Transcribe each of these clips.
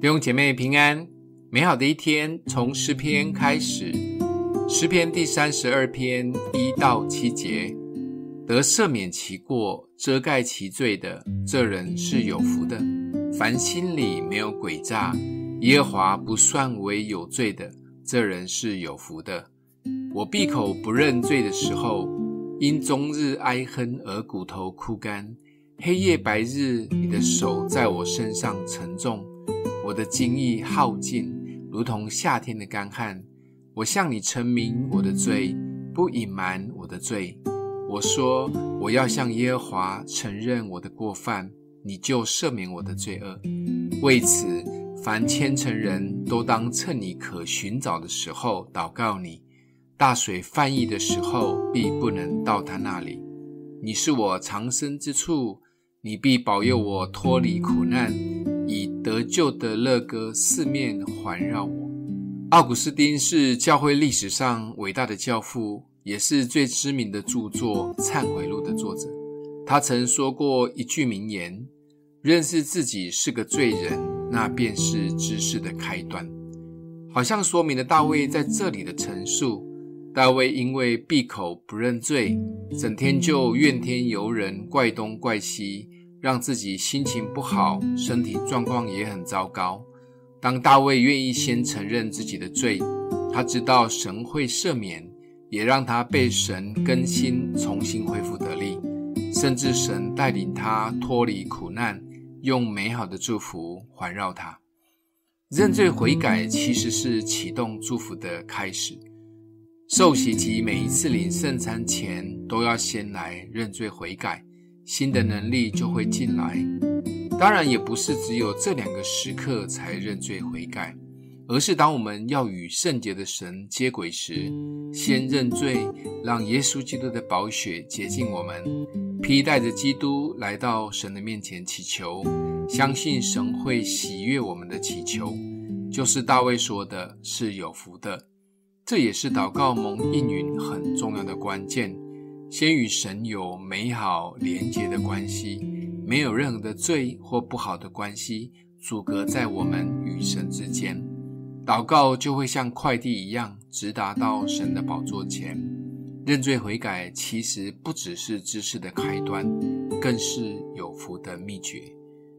弟兄姐妹平安，美好的一天从诗篇开始。诗篇第三十二篇一到七节：得赦免其过、遮盖其罪的，这人是有福的；凡心里没有诡诈，耶和华不算为有罪的，这人是有福的。我闭口不认罪的时候，因终日哀哼而骨头枯干，黑夜白日，你的手在我身上沉重。我的精意耗尽，如同夏天的干旱。我向你陈明我的罪，不隐瞒我的罪。我说我要向耶和华承认我的过犯，你就赦免我的罪恶。为此，凡虔诚人都当趁你可寻找的时候祷告你。大水泛溢的时候，必不能到他那里。你是我藏身之处，你必保佑我脱离苦难。以得救的乐歌四面环绕我。奥古斯丁是教会历史上伟大的教父，也是最知名的著作《忏悔录》的作者。他曾说过一句名言：“认识自己是个罪人，那便是知识的开端。”好像说明了大卫在这里的陈述。大卫因为闭口不认罪，整天就怨天尤人，怪东怪西。让自己心情不好，身体状况也很糟糕。当大卫愿意先承认自己的罪，他知道神会赦免，也让他被神更新，重新恢复得力，甚至神带领他脱离苦难，用美好的祝福环绕他。认罪悔改其实是启动祝福的开始。受洗及每一次领圣餐前，都要先来认罪悔改。新的能力就会进来，当然也不是只有这两个时刻才认罪悔改，而是当我们要与圣洁的神接轨时，先认罪，让耶稣基督的宝血洁净我们，披戴着基督来到神的面前祈求，相信神会喜悦我们的祈求，就是大卫说的是有福的，这也是祷告蒙应允很重要的关键。先与神有美好连结的关系，没有任何的罪或不好的关系阻隔在我们与神之间，祷告就会像快递一样直达到神的宝座前。认罪悔改其实不只是知识的开端，更是有福的秘诀。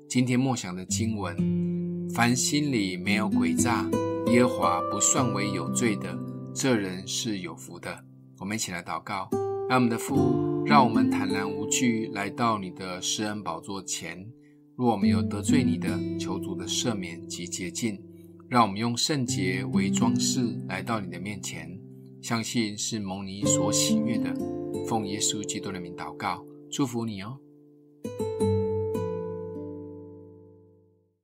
今天默想的经文：凡心里没有诡诈，耶和华不算为有罪的，这人是有福的。我们一起来祷告。那我们的父，让我们坦然无惧来到你的施恩宝座前。若我们有得罪你的，求主的赦免及洁净。让我们用圣洁为装饰来到你的面前，相信是蒙你所喜悦的。奉耶稣基督的名祷告，祝福你哦。